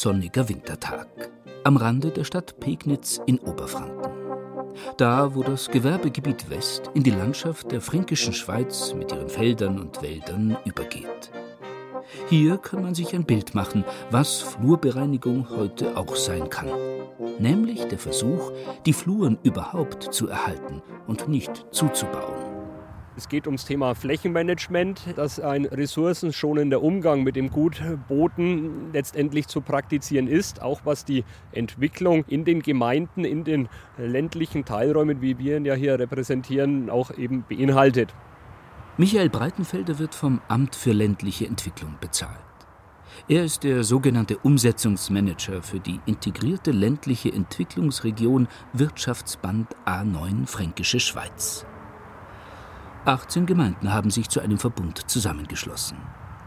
sonniger Wintertag. Am Rande der Stadt Pegnitz in Oberfranken. Da, wo das Gewerbegebiet West in die Landschaft der fränkischen Schweiz mit ihren Feldern und Wäldern übergeht. Hier kann man sich ein Bild machen, was Flurbereinigung heute auch sein kann. Nämlich der Versuch, die Fluren überhaupt zu erhalten und nicht zuzubauen. Es geht ums Thema Flächenmanagement, dass ein ressourcenschonender Umgang mit dem Gutboden letztendlich zu praktizieren ist, auch was die Entwicklung in den Gemeinden, in den ländlichen Teilräumen, wie wir ihn ja hier repräsentieren, auch eben beinhaltet. Michael Breitenfelder wird vom Amt für ländliche Entwicklung bezahlt. Er ist der sogenannte Umsetzungsmanager für die integrierte ländliche Entwicklungsregion Wirtschaftsband A9 Fränkische Schweiz. 18 Gemeinden haben sich zu einem Verbund zusammengeschlossen.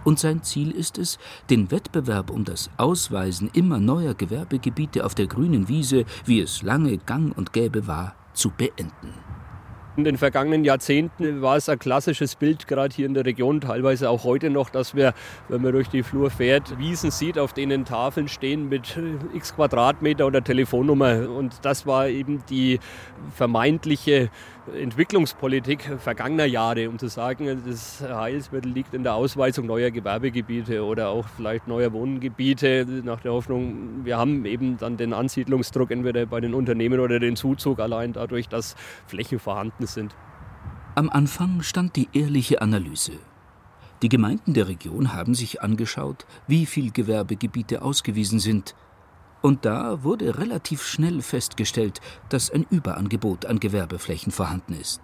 Und sein Ziel ist es, den Wettbewerb um das Ausweisen immer neuer Gewerbegebiete auf der grünen Wiese, wie es lange gang und gäbe war, zu beenden. In den vergangenen Jahrzehnten war es ein klassisches Bild, gerade hier in der Region, teilweise auch heute noch, dass wir, wenn man durch die Flur fährt, Wiesen sieht, auf denen Tafeln stehen mit x Quadratmeter oder Telefonnummer. Und das war eben die vermeintliche Entwicklungspolitik vergangener Jahre, um zu sagen, das Heilsmittel liegt in der Ausweisung neuer Gewerbegebiete oder auch vielleicht neuer Wohngebiete, nach der Hoffnung, wir haben eben dann den Ansiedlungsdruck entweder bei den Unternehmen oder den Zuzug allein dadurch, dass Flächen vorhanden sind. Am Anfang stand die ehrliche Analyse. Die Gemeinden der Region haben sich angeschaut, wie viele Gewerbegebiete ausgewiesen sind – und da wurde relativ schnell festgestellt, dass ein Überangebot an Gewerbeflächen vorhanden ist.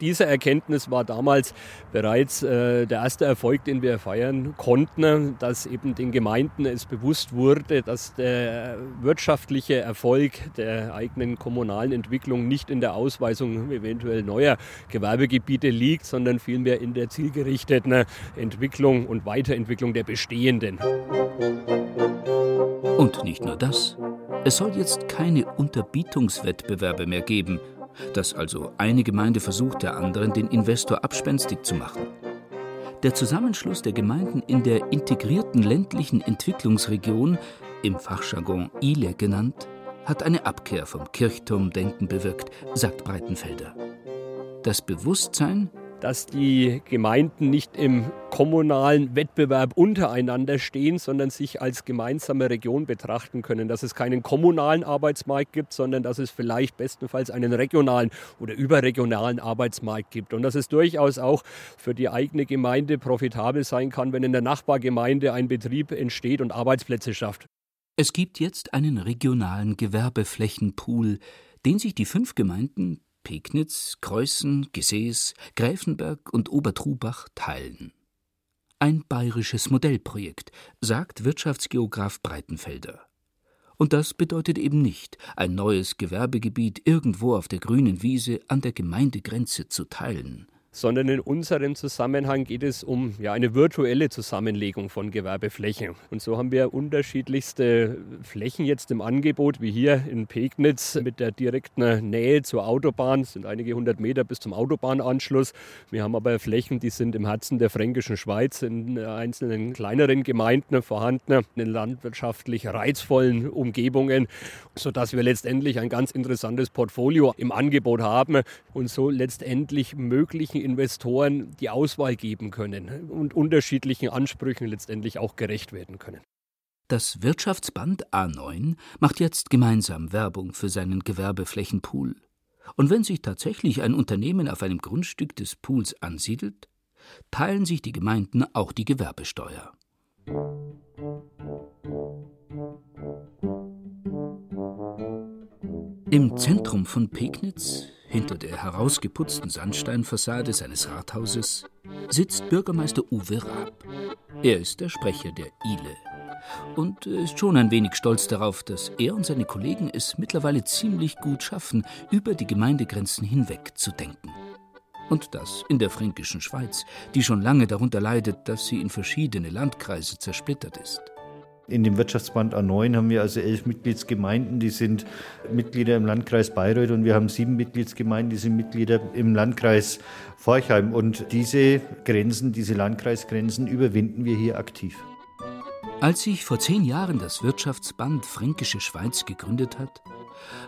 Diese Erkenntnis war damals bereits äh, der erste Erfolg, den wir feiern konnten, dass eben den Gemeinden es bewusst wurde, dass der wirtschaftliche Erfolg der eigenen kommunalen Entwicklung nicht in der Ausweisung eventuell neuer Gewerbegebiete liegt, sondern vielmehr in der zielgerichteten Entwicklung und Weiterentwicklung der bestehenden. Und nicht nur das. Es soll jetzt keine Unterbietungswettbewerbe mehr geben, dass also eine Gemeinde versucht, der anderen den Investor abspenstig zu machen. Der Zusammenschluss der Gemeinden in der integrierten ländlichen Entwicklungsregion, im Fachjargon ILE genannt, hat eine Abkehr vom Kirchturmdenken bewirkt, sagt Breitenfelder. Das Bewusstsein, dass die Gemeinden nicht im kommunalen Wettbewerb untereinander stehen, sondern sich als gemeinsame Region betrachten können. Dass es keinen kommunalen Arbeitsmarkt gibt, sondern dass es vielleicht bestenfalls einen regionalen oder überregionalen Arbeitsmarkt gibt. Und dass es durchaus auch für die eigene Gemeinde profitabel sein kann, wenn in der Nachbargemeinde ein Betrieb entsteht und Arbeitsplätze schafft. Es gibt jetzt einen regionalen Gewerbeflächenpool, den sich die fünf Gemeinden Pegnitz, Kreußen, Gesäß, Gräfenberg und Obertrubach teilen. Ein bayerisches Modellprojekt, sagt Wirtschaftsgeograf Breitenfelder. Und das bedeutet eben nicht, ein neues Gewerbegebiet irgendwo auf der grünen Wiese an der Gemeindegrenze zu teilen sondern in unserem Zusammenhang geht es um ja, eine virtuelle Zusammenlegung von Gewerbeflächen. Und so haben wir unterschiedlichste Flächen jetzt im Angebot, wie hier in Pegnitz mit der direkten Nähe zur Autobahn. Es sind einige hundert Meter bis zum Autobahnanschluss. Wir haben aber Flächen, die sind im Herzen der fränkischen Schweiz, in einzelnen kleineren Gemeinden vorhanden, in landwirtschaftlich reizvollen Umgebungen, sodass wir letztendlich ein ganz interessantes Portfolio im Angebot haben und so letztendlich möglichen Investoren die Auswahl geben können und unterschiedlichen Ansprüchen letztendlich auch gerecht werden können. Das Wirtschaftsband A9 macht jetzt gemeinsam Werbung für seinen Gewerbeflächenpool. Und wenn sich tatsächlich ein Unternehmen auf einem Grundstück des Pools ansiedelt, teilen sich die Gemeinden auch die Gewerbesteuer. Im Zentrum von Pegnitz hinter der herausgeputzten Sandsteinfassade seines Rathauses sitzt Bürgermeister Uwe Raab. Er ist der Sprecher der ILE und ist schon ein wenig stolz darauf, dass er und seine Kollegen es mittlerweile ziemlich gut schaffen, über die Gemeindegrenzen hinweg zu denken. Und das in der fränkischen Schweiz, die schon lange darunter leidet, dass sie in verschiedene Landkreise zersplittert ist. In dem Wirtschaftsband A9 haben wir also elf Mitgliedsgemeinden, die sind Mitglieder im Landkreis Bayreuth und wir haben sieben Mitgliedsgemeinden, die sind Mitglieder im Landkreis Forchheim. Und diese Grenzen, diese Landkreisgrenzen überwinden wir hier aktiv. Als sich vor zehn Jahren das Wirtschaftsband Fränkische Schweiz gegründet hat,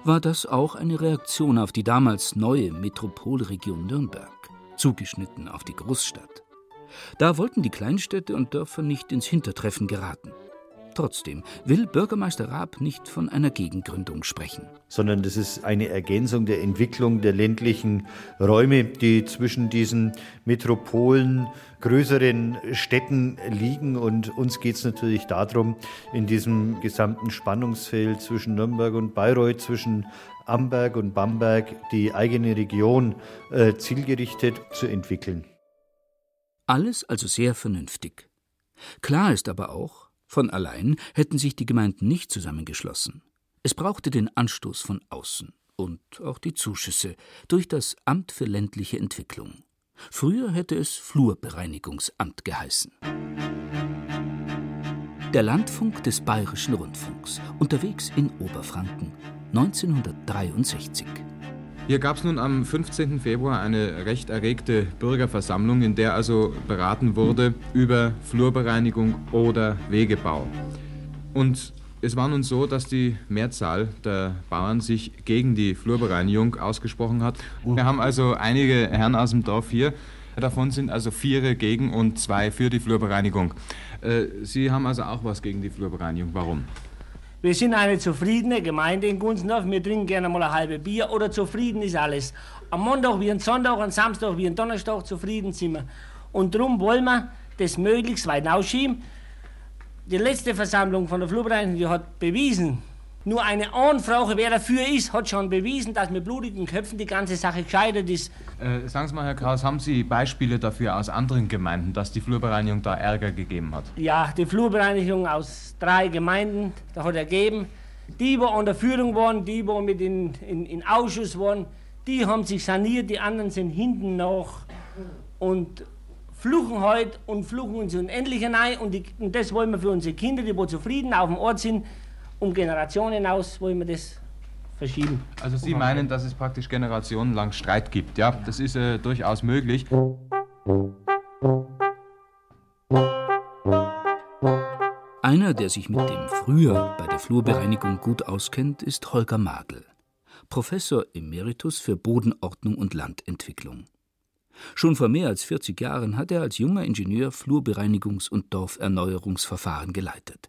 war das auch eine Reaktion auf die damals neue Metropolregion Nürnberg, zugeschnitten auf die Großstadt. Da wollten die Kleinstädte und Dörfer nicht ins Hintertreffen geraten. Trotzdem will Bürgermeister Raab nicht von einer Gegengründung sprechen. Sondern das ist eine Ergänzung der Entwicklung der ländlichen Räume, die zwischen diesen Metropolen, größeren Städten liegen. Und uns geht es natürlich darum, in diesem gesamten Spannungsfeld zwischen Nürnberg und Bayreuth, zwischen Amberg und Bamberg, die eigene Region äh, zielgerichtet zu entwickeln. Alles also sehr vernünftig. Klar ist aber auch, von allein hätten sich die Gemeinden nicht zusammengeschlossen. Es brauchte den Anstoß von außen und auch die Zuschüsse durch das Amt für ländliche Entwicklung. Früher hätte es Flurbereinigungsamt geheißen. Der Landfunk des Bayerischen Rundfunks, unterwegs in Oberfranken, 1963. Hier gab es nun am 15. Februar eine recht erregte Bürgerversammlung, in der also beraten wurde über Flurbereinigung oder Wegebau. Und es war nun so, dass die Mehrzahl der Bauern sich gegen die Flurbereinigung ausgesprochen hat. Wir haben also einige Herren aus dem Dorf hier. Davon sind also vier gegen und zwei für die Flurbereinigung. Äh, Sie haben also auch was gegen die Flurbereinigung. Warum? Wir sind eine zufriedene Gemeinde in Gunzendorf. Wir trinken gerne mal ein halbes Bier oder zufrieden ist alles. Am Montag wie am Sonntag, am Samstag wie am Donnerstag zufrieden sind wir. Und darum wollen wir das möglichst weit ausschieben. Die letzte Versammlung von der Flurbereinigung die hat bewiesen, nur eine Anfrage, wer dafür ist, hat schon bewiesen, dass mit blutigen Köpfen die ganze Sache gescheitert ist. Äh, sagen Sie mal, Herr Kraus, haben Sie Beispiele dafür aus anderen Gemeinden, dass die Flurbereinigung da Ärger gegeben hat? Ja, die Flurbereinigung aus drei Gemeinden, da hat ergeben, die, wo an der Führung waren, die, wo mit in, in, in Ausschuss waren, die haben sich saniert, die anderen sind hinten noch und fluchen heute und fluchen uns unendlich hinein und, die, und das wollen wir für unsere Kinder, die wo zufrieden auf dem Ort sind, um Generationen hinaus wollen wir das verschieben. Also Sie meinen, dass es praktisch generationenlang Streit gibt, ja? Das ist äh, durchaus möglich. Einer, der sich mit dem Früher bei der Flurbereinigung gut auskennt, ist Holger Magel, Professor Emeritus für Bodenordnung und Landentwicklung. Schon vor mehr als 40 Jahren hat er als junger Ingenieur Flurbereinigungs- und Dorferneuerungsverfahren geleitet.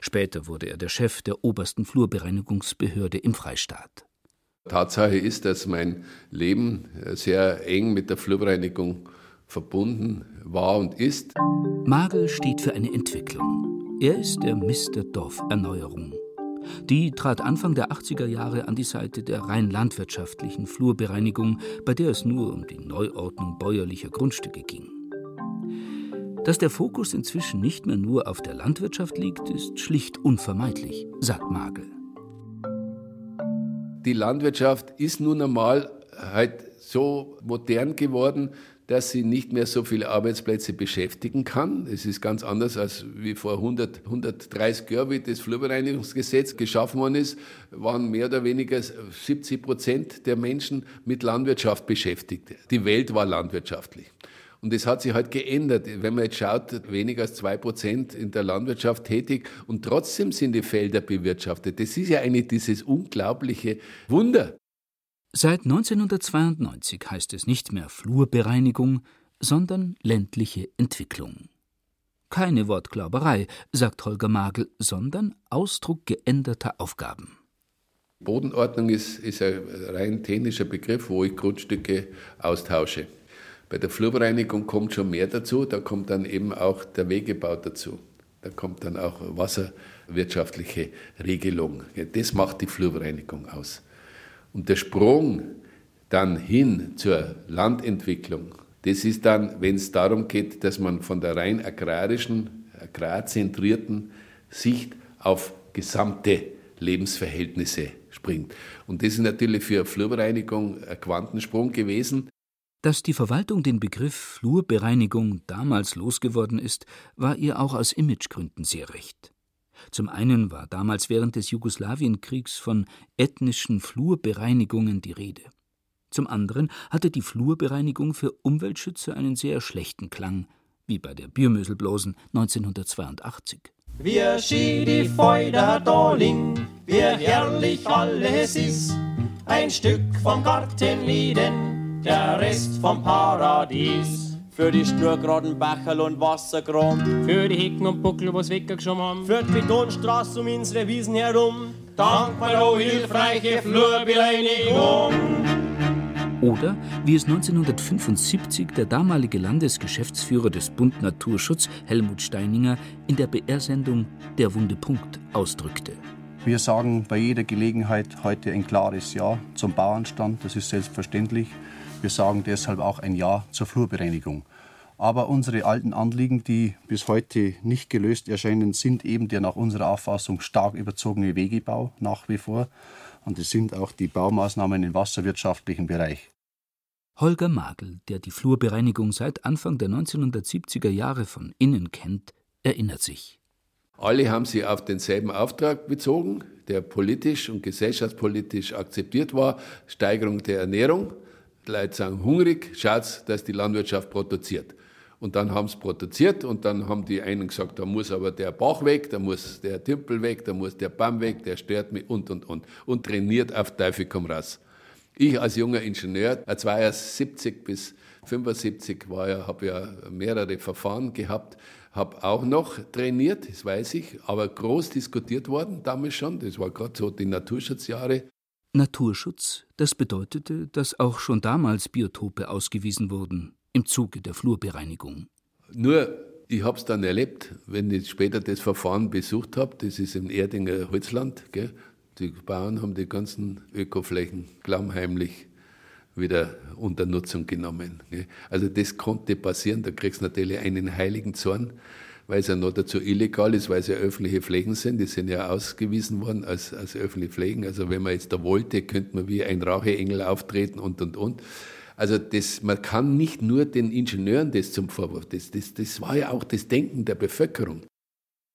Später wurde er der Chef der obersten Flurbereinigungsbehörde im Freistaat. Tatsache ist, dass mein Leben sehr eng mit der Flurbereinigung verbunden war und ist. Magel steht für eine Entwicklung. Er ist der Mr. Dorferneuerung. Die trat Anfang der 80er Jahre an die Seite der rein landwirtschaftlichen Flurbereinigung, bei der es nur um die Neuordnung bäuerlicher Grundstücke ging. Dass der Fokus inzwischen nicht mehr nur auf der Landwirtschaft liegt, ist schlicht unvermeidlich, sagt Magel. Die Landwirtschaft ist nun einmal halt so modern geworden, dass sie nicht mehr so viele Arbeitsplätze beschäftigen kann. Es ist ganz anders als wie vor 100, 130 Jahren, wie das Flurbereinigungsgesetz geschaffen worden ist, waren mehr oder weniger 70 Prozent der Menschen mit Landwirtschaft beschäftigt. Die Welt war landwirtschaftlich. Und das hat sich halt geändert. Wenn man jetzt schaut, weniger als zwei Prozent in der Landwirtschaft tätig und trotzdem sind die Felder bewirtschaftet. Das ist ja eigentlich dieses unglaubliche Wunder. Seit 1992 heißt es nicht mehr Flurbereinigung, sondern ländliche Entwicklung. Keine Wortglauberei, sagt Holger Magel, sondern Ausdruck geänderter Aufgaben. Bodenordnung ist, ist ein rein technischer Begriff, wo ich Grundstücke austausche. Bei der Flurbereinigung kommt schon mehr dazu, da kommt dann eben auch der Wegebau dazu. Da kommt dann auch wasserwirtschaftliche Regelung. Das macht die Flurbereinigung aus. Und der Sprung dann hin zur Landentwicklung, das ist dann, wenn es darum geht, dass man von der rein agrarischen, agrarzentrierten Sicht auf gesamte Lebensverhältnisse springt. Und das ist natürlich für Flurbereinigung ein Quantensprung gewesen. Dass die Verwaltung den Begriff Flurbereinigung damals losgeworden ist, war ihr auch aus Imagegründen sehr recht. Zum einen war damals während des Jugoslawienkriegs von ethnischen Flurbereinigungen die Rede. Zum anderen hatte die Flurbereinigung für Umweltschützer einen sehr schlechten Klang, wie bei der Biermöselblosen 1982. Wie schön die Freude da liegt, wie herrlich alles ist. Ein Stück vom Garten Eden, der Rest vom Paradies. Für die schnurgeraden Bacherl und Wasserkram. Für die Hecken und Buckel, was weggeschoben haben. Für die Betonstraße um unsere Wiesen herum. Dankbar, o hilfreiche Flurbereinigung. Oder wie es 1975 der damalige Landesgeschäftsführer des Bund Naturschutz, Helmut Steininger, in der BR-Sendung Der Wunde Punkt ausdrückte. Wir sagen bei jeder Gelegenheit heute ein klares Ja zum Bauernstand, das ist selbstverständlich. Wir sagen deshalb auch ein Ja zur Flurbereinigung. Aber unsere alten Anliegen, die bis heute nicht gelöst erscheinen, sind eben der nach unserer Auffassung stark überzogene Wegebau nach wie vor. Und es sind auch die Baumaßnahmen im wasserwirtschaftlichen Bereich. Holger Magel, der die Flurbereinigung seit Anfang der 1970er Jahre von innen kennt, erinnert sich. Alle haben sich auf denselben Auftrag bezogen, der politisch und gesellschaftspolitisch akzeptiert war, Steigerung der Ernährung. Die Leute sagen hungrig, schaut, dass die Landwirtschaft produziert. Und dann haben sie produziert und dann haben die einen gesagt, da muss aber der Bach weg, da muss der Tümpel weg, da muss der Baum weg, der stört mich und und und. Und trainiert auf Teufel komm raus. Ich als junger Ingenieur, 72 bis 75 war ja, habe ja mehrere Verfahren gehabt, habe auch noch trainiert, das weiß ich, aber groß diskutiert worden damals schon. Das war gerade so die Naturschutzjahre. Naturschutz, das bedeutete, dass auch schon damals Biotope ausgewiesen wurden im Zuge der Flurbereinigung. Nur, ich habe es dann erlebt, wenn ich später das Verfahren besucht habe, das ist im Erdinger Holzland, gell, die Bauern haben die ganzen Ökoflächen klammheimlich wieder unter Nutzung genommen. Also das konnte passieren, da kriegst du natürlich einen heiligen Zorn, weil es ja noch dazu illegal ist, weil es ja öffentliche Flächen sind, die sind ja ausgewiesen worden als, als öffentliche Flächen. Also wenn man jetzt da wollte, könnte man wie ein Raucheengel auftreten und, und, und. Also das, man kann nicht nur den Ingenieuren das zum Vorwurf, das, das, das war ja auch das Denken der Bevölkerung.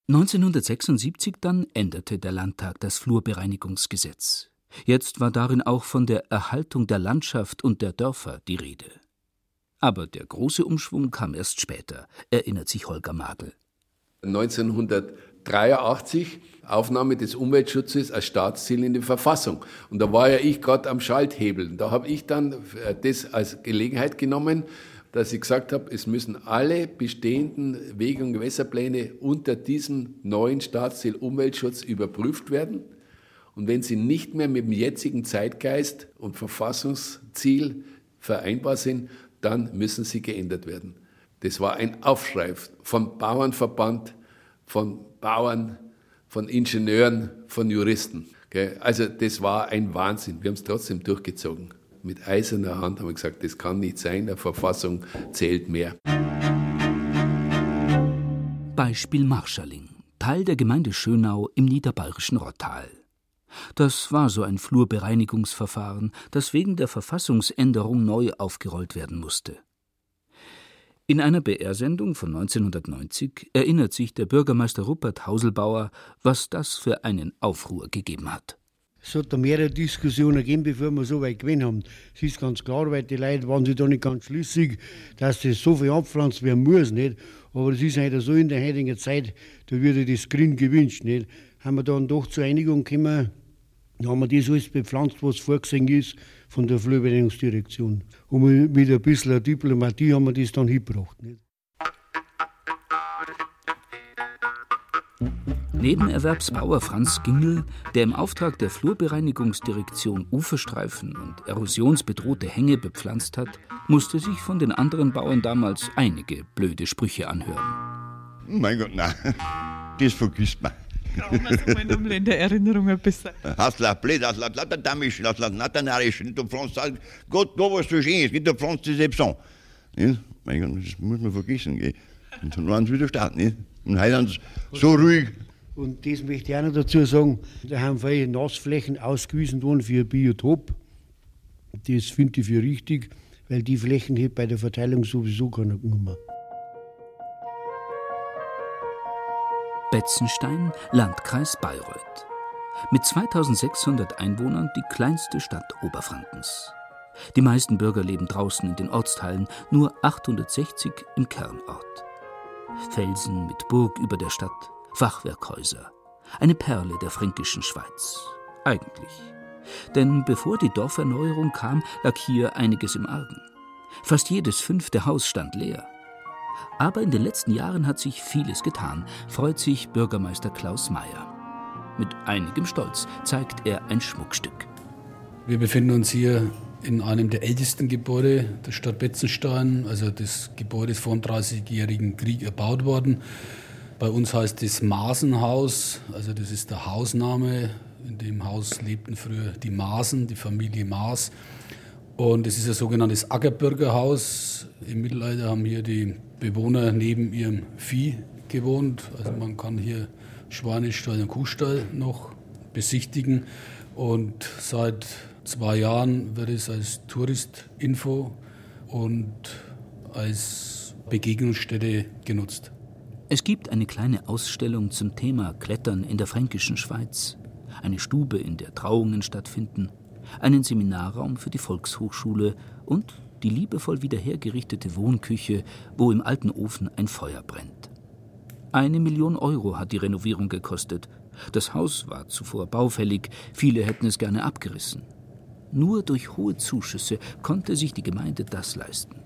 1976 dann änderte der Landtag das Flurbereinigungsgesetz. Jetzt war darin auch von der Erhaltung der Landschaft und der Dörfer die Rede. Aber der große Umschwung kam erst später, erinnert sich Holger Magel. 1983 Aufnahme des Umweltschutzes als Staatsziel in die Verfassung. Und da war ja ich gerade am Schalthebeln. Da habe ich dann das als Gelegenheit genommen, dass ich gesagt habe, es müssen alle bestehenden Wege- und Gewässerpläne unter diesem neuen Staatsziel Umweltschutz überprüft werden. Und wenn sie nicht mehr mit dem jetzigen Zeitgeist und Verfassungsziel vereinbar sind, dann müssen sie geändert werden. Das war ein Aufschrei vom Bauernverband, von Bauern, von Ingenieuren, von Juristen. Also das war ein Wahnsinn. Wir haben es trotzdem durchgezogen mit eiserner Hand haben wir gesagt, das kann nicht sein, der Verfassung zählt mehr. Beispiel Marschalling, Teil der Gemeinde Schönau im niederbayerischen Rottal. Das war so ein Flurbereinigungsverfahren, das wegen der Verfassungsänderung neu aufgerollt werden musste. In einer BR-Sendung von 1990 erinnert sich der Bürgermeister Rupert Hauselbauer, was das für einen Aufruhr gegeben hat. Es hat da mehrere Diskussionen gegeben, bevor wir so weit gewesen haben. Es ist ganz klar, weil die Leute waren sich da nicht ganz schlüssig, dass das so viel abpflanzt werden muss, nicht? Aber es ist halt so in der heutigen Zeit, da würde das Grün gewünscht, nicht? Haben wir dann doch zur Einigung gekommen, dann haben wir das alles bepflanzt, was vorgesehen ist von der Flurbereinigungsdirektion. Und mit ein bisschen Diplomatie haben wir das dann hingebracht, nicht? Nebenerwerbsbauer Franz Gingel, der im Auftrag der Flurbereinigungsdirektion Uferstreifen und erosionsbedrohte Hänge bepflanzt hat, musste sich von den anderen Bauern damals einige blöde Sprüche anhören. Mein Gott, nein, das vergisst man. Brauchen wir so mal in der Erinnerung ein bisschen. Hast la blöd, hast la lauter damisch, hast la du pflanzt Gott, da was so schön ist, du pflanzt das an. Mein Gott, das muss man vergessen, gell. Und dann waren sie wieder starten, nicht? Und heute sind sie so ruhig. Und das möchte ich auch noch dazu sagen, da haben viele Nassflächen ausgewiesen worden für Biotop. Das finde ich für richtig, weil die Flächen hier bei der Verteilung sowieso keiner genommen. Betzenstein, Landkreis Bayreuth. Mit 2600 Einwohnern die kleinste Stadt Oberfrankens. Die meisten Bürger leben draußen in den Ortsteilen, nur 860 im Kernort. Felsen mit Burg über der Stadt, Fachwerkhäuser, eine Perle der fränkischen Schweiz. Eigentlich. Denn bevor die Dorferneuerung kam, lag hier einiges im Argen. Fast jedes fünfte Haus stand leer. Aber in den letzten Jahren hat sich vieles getan, freut sich Bürgermeister Klaus Mayer. Mit einigem Stolz zeigt er ein Schmuckstück. Wir befinden uns hier in einem der ältesten Gebäude der Stadt Betzenstein. Also das Gebäude ist vor dem 30-jährigen Krieg erbaut worden. Bei uns heißt es Masenhaus, also das ist der Hausname. In dem Haus lebten früher die Masen, die Familie Maas. Und es ist ein sogenanntes Ackerbürgerhaus. Im Mittelalter haben hier die Bewohner neben ihrem Vieh gewohnt. Also man kann hier Schweinestall und Kuhstall noch besichtigen. Und seit zwei Jahren wird es als Touristinfo und als Begegnungsstätte genutzt. Es gibt eine kleine Ausstellung zum Thema Klettern in der fränkischen Schweiz, eine Stube, in der Trauungen stattfinden, einen Seminarraum für die Volkshochschule und die liebevoll wiederhergerichtete Wohnküche, wo im alten Ofen ein Feuer brennt. Eine Million Euro hat die Renovierung gekostet. Das Haus war zuvor baufällig, viele hätten es gerne abgerissen. Nur durch hohe Zuschüsse konnte sich die Gemeinde das leisten.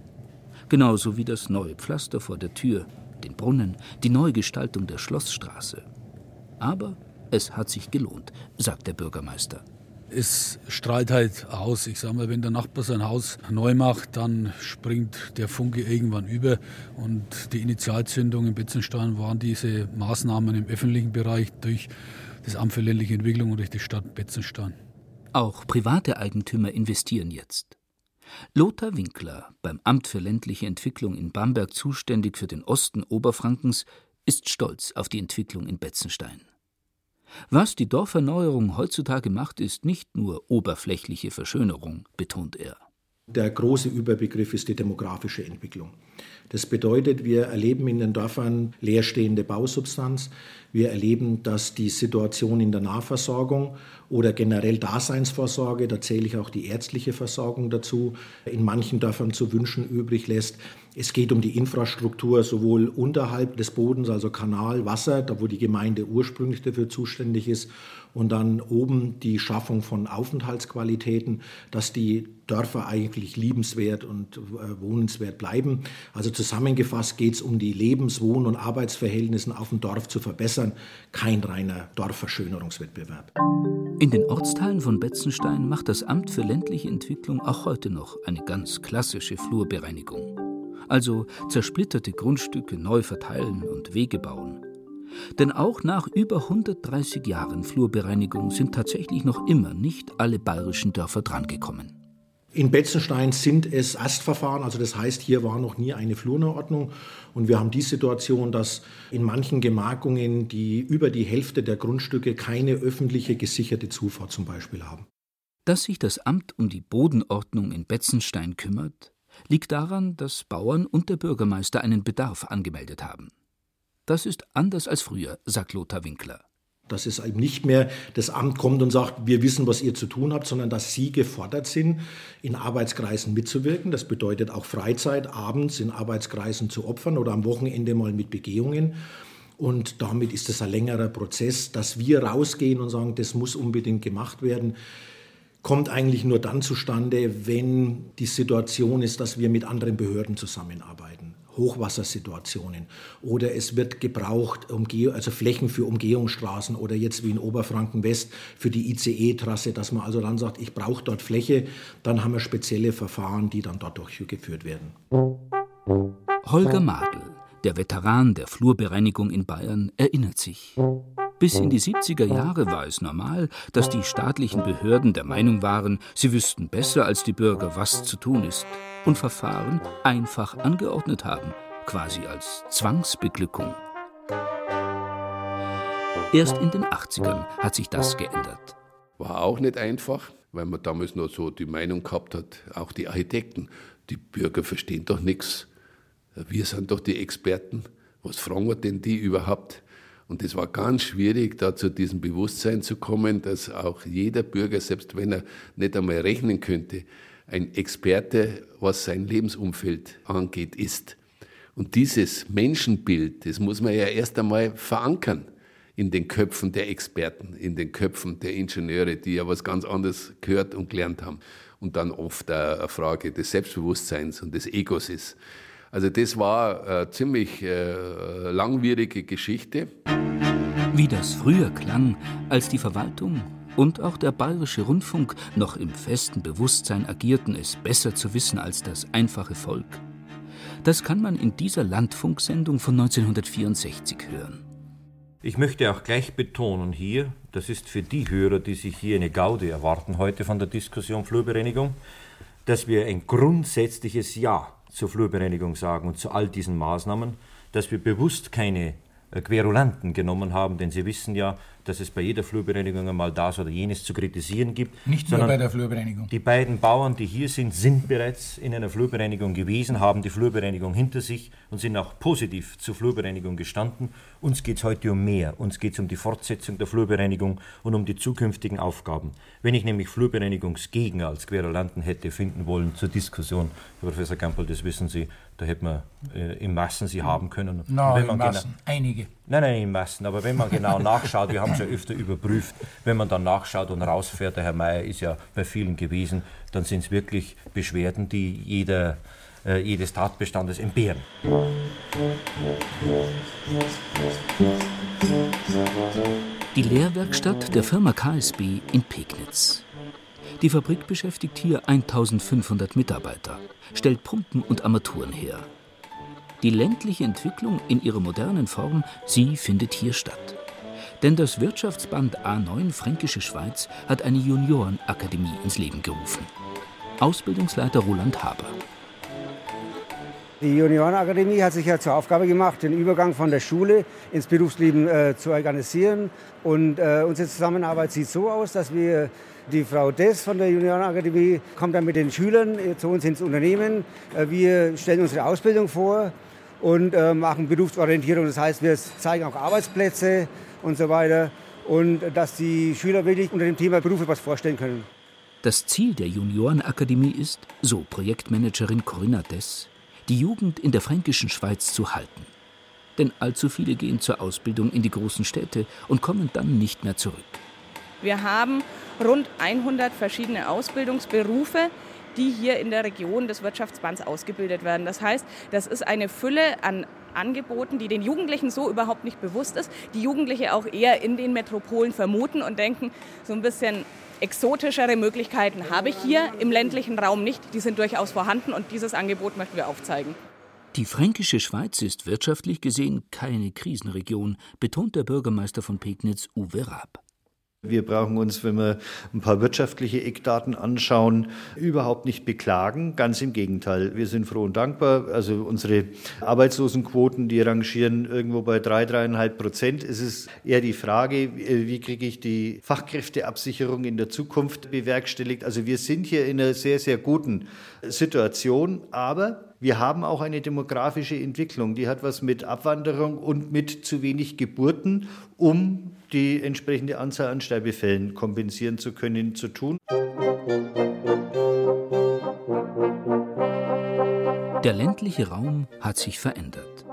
Genauso wie das neue Pflaster vor der Tür, den Brunnen, die Neugestaltung der Schlossstraße. Aber es hat sich gelohnt, sagt der Bürgermeister. Es strahlt halt aus. Ich sage mal, wenn der Nachbar sein Haus neu macht, dann springt der Funke irgendwann über. Und die Initialzündung in Betzenstein waren diese Maßnahmen im öffentlichen Bereich durch das Amt für ländliche Entwicklung und durch die Stadt Betzenstein. Auch private Eigentümer investieren jetzt. Lothar Winkler, beim Amt für ländliche Entwicklung in Bamberg zuständig für den Osten Oberfrankens, ist stolz auf die Entwicklung in Betzenstein. Was die Dorferneuerung heutzutage macht, ist nicht nur oberflächliche Verschönerung, betont er. Der große Überbegriff ist die demografische Entwicklung. Das bedeutet, wir erleben in den Dörfern leerstehende Bausubstanz. Wir erleben, dass die Situation in der Nahversorgung oder generell Daseinsvorsorge, da zähle ich auch die ärztliche Versorgung dazu, in manchen Dörfern zu wünschen übrig lässt. Es geht um die Infrastruktur sowohl unterhalb des Bodens, also Kanal, Wasser, da wo die Gemeinde ursprünglich dafür zuständig ist, und dann oben die Schaffung von Aufenthaltsqualitäten, dass die Dörfer eigentlich liebenswert und äh, wohnenswert bleiben. Also zusammengefasst geht es um die Lebens-, Wohn- und Arbeitsverhältnisse auf dem Dorf zu verbessern, kein reiner Dorfverschönerungswettbewerb. In den Ortsteilen von Betzenstein macht das Amt für ländliche Entwicklung auch heute noch eine ganz klassische Flurbereinigung. Also zersplitterte Grundstücke neu verteilen und Wege bauen. Denn auch nach über 130 Jahren Flurbereinigung sind tatsächlich noch immer nicht alle bayerischen Dörfer drangekommen. In Betzenstein sind es Erstverfahren, also das heißt, hier war noch nie eine Flurordnung. Und wir haben die Situation, dass in manchen Gemarkungen die über die Hälfte der Grundstücke keine öffentliche gesicherte Zufahrt zum Beispiel haben. Dass sich das Amt um die Bodenordnung in Betzenstein kümmert, liegt daran, dass Bauern und der Bürgermeister einen Bedarf angemeldet haben. Das ist anders als früher, sagt Lothar Winkler. Dass es eben nicht mehr das Amt kommt und sagt, wir wissen, was ihr zu tun habt, sondern dass Sie gefordert sind, in Arbeitskreisen mitzuwirken. Das bedeutet auch Freizeit, abends in Arbeitskreisen zu opfern oder am Wochenende mal mit Begehungen. Und damit ist es ein längerer Prozess, dass wir rausgehen und sagen, das muss unbedingt gemacht werden kommt eigentlich nur dann zustande, wenn die Situation ist, dass wir mit anderen Behörden zusammenarbeiten. Hochwassersituationen oder es wird gebraucht, also Flächen für Umgehungsstraßen oder jetzt wie in Oberfranken West für die ICE-Trasse, dass man also dann sagt, ich brauche dort Fläche, dann haben wir spezielle Verfahren, die dann dort durchgeführt werden. Holger Madel, der Veteran der Flurbereinigung in Bayern, erinnert sich. Bis in die 70er Jahre war es normal, dass die staatlichen Behörden der Meinung waren, sie wüssten besser als die Bürger, was zu tun ist, und Verfahren einfach angeordnet haben, quasi als Zwangsbeglückung. Erst in den 80ern hat sich das geändert. War auch nicht einfach, weil man damals noch so die Meinung gehabt hat, auch die Architekten, die Bürger verstehen doch nichts. Wir sind doch die Experten. Was fragen wir denn die überhaupt? Und es war ganz schwierig, da zu diesem Bewusstsein zu kommen, dass auch jeder Bürger, selbst wenn er nicht einmal rechnen könnte, ein Experte, was sein Lebensumfeld angeht, ist. Und dieses Menschenbild, das muss man ja erst einmal verankern. in den Köpfen der Experten, in den Köpfen der Ingenieure, die ja was ganz anderes gehört und gelernt haben. Und dann oft eine Frage des Selbstbewusstseins und des Egos ist. Also das war eine ziemlich äh, langwierige Geschichte. Wie das früher klang, als die Verwaltung und auch der bayerische Rundfunk noch im festen Bewusstsein agierten, es besser zu wissen als das einfache Volk. Das kann man in dieser Landfunksendung von 1964 hören. Ich möchte auch gleich betonen hier, das ist für die Hörer, die sich hier eine Gaude erwarten heute von der Diskussion Flurbereinigung, dass wir ein grundsätzliches Ja zur Flurbereinigung sagen und zu all diesen Maßnahmen, dass wir bewusst keine äh, Querulanten genommen haben, denn Sie wissen ja, dass es bei jeder Flurbereinigung einmal das oder jenes zu kritisieren gibt. Nicht nur bei der Flurbereinigung. Die beiden Bauern, die hier sind, sind bereits in einer Flurbereinigung gewesen, haben die Flurbereinigung hinter sich und sind auch positiv zur Flurbereinigung gestanden. Uns geht es heute um mehr. Uns geht es um die Fortsetzung der Flurbereinigung und um die zukünftigen Aufgaben. Wenn ich nämlich Flurbereinigungsgegner als Querulanten hätte finden wollen zur Diskussion, Herr Professor Gampel, das wissen Sie, da hätte man äh, in Massen sie haben können. No, in Massen, einige. Nein, nein, in Massen. Aber wenn man genau nachschaut, wir haben es ja öfter überprüft, wenn man dann nachschaut und rausfährt, der Herr Mayer ist ja bei vielen gewesen, dann sind es wirklich Beschwerden, die jeder, äh, jedes Tatbestandes entbehren. Die Lehrwerkstatt der Firma KSB in Pegnitz. Die Fabrik beschäftigt hier 1500 Mitarbeiter, stellt Pumpen und Armaturen her. Die ländliche Entwicklung in ihrer modernen Form, sie findet hier statt. Denn das Wirtschaftsband A9 Fränkische Schweiz hat eine Juniorenakademie ins Leben gerufen. Ausbildungsleiter Roland Haber. Die Juniorenakademie hat sich ja zur Aufgabe gemacht, den Übergang von der Schule ins Berufsleben äh, zu organisieren. Und äh, unsere Zusammenarbeit sieht so aus, dass wir die Frau Dess von der Juniorenakademie kommt dann mit den Schülern äh, zu uns ins Unternehmen. Äh, wir stellen unsere Ausbildung vor und äh, machen Berufsorientierung. Das heißt, wir zeigen auch Arbeitsplätze und so weiter. Und dass die Schüler wirklich unter dem Thema Berufe was vorstellen können. Das Ziel der Juniorenakademie ist, so Projektmanagerin Corinna Dess, die Jugend in der fränkischen Schweiz zu halten. Denn allzu viele gehen zur Ausbildung in die großen Städte und kommen dann nicht mehr zurück. Wir haben rund 100 verschiedene Ausbildungsberufe, die hier in der Region des Wirtschaftsbands ausgebildet werden. Das heißt, das ist eine Fülle an Angeboten, die den Jugendlichen so überhaupt nicht bewusst ist, die Jugendliche auch eher in den Metropolen vermuten und denken, so ein bisschen exotischere Möglichkeiten habe ich hier im ländlichen Raum nicht. Die sind durchaus vorhanden und dieses Angebot möchten wir aufzeigen. Die fränkische Schweiz ist wirtschaftlich gesehen keine Krisenregion, betont der Bürgermeister von Pegnitz Uwe Raab. Wir brauchen uns, wenn wir ein paar wirtschaftliche Eckdaten anschauen, überhaupt nicht beklagen. Ganz im Gegenteil. Wir sind froh und dankbar. Also unsere Arbeitslosenquoten, die rangieren irgendwo bei drei, dreieinhalb Prozent. Es ist eher die Frage, wie kriege ich die Fachkräfteabsicherung in der Zukunft bewerkstelligt. Also wir sind hier in einer sehr, sehr guten Situation. Aber wir haben auch eine demografische Entwicklung. Die hat was mit Abwanderung und mit zu wenig Geburten, um die entsprechende Anzahl an Sterbefällen kompensieren zu können, zu tun. Der ländliche Raum hat sich verändert.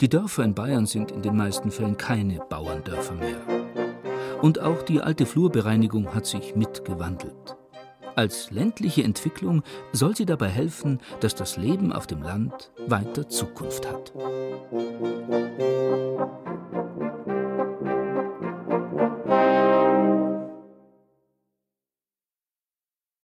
Die Dörfer in Bayern sind in den meisten Fällen keine Bauerndörfer mehr. Und auch die alte Flurbereinigung hat sich mitgewandelt. Als ländliche Entwicklung soll sie dabei helfen, dass das Leben auf dem Land weiter Zukunft hat.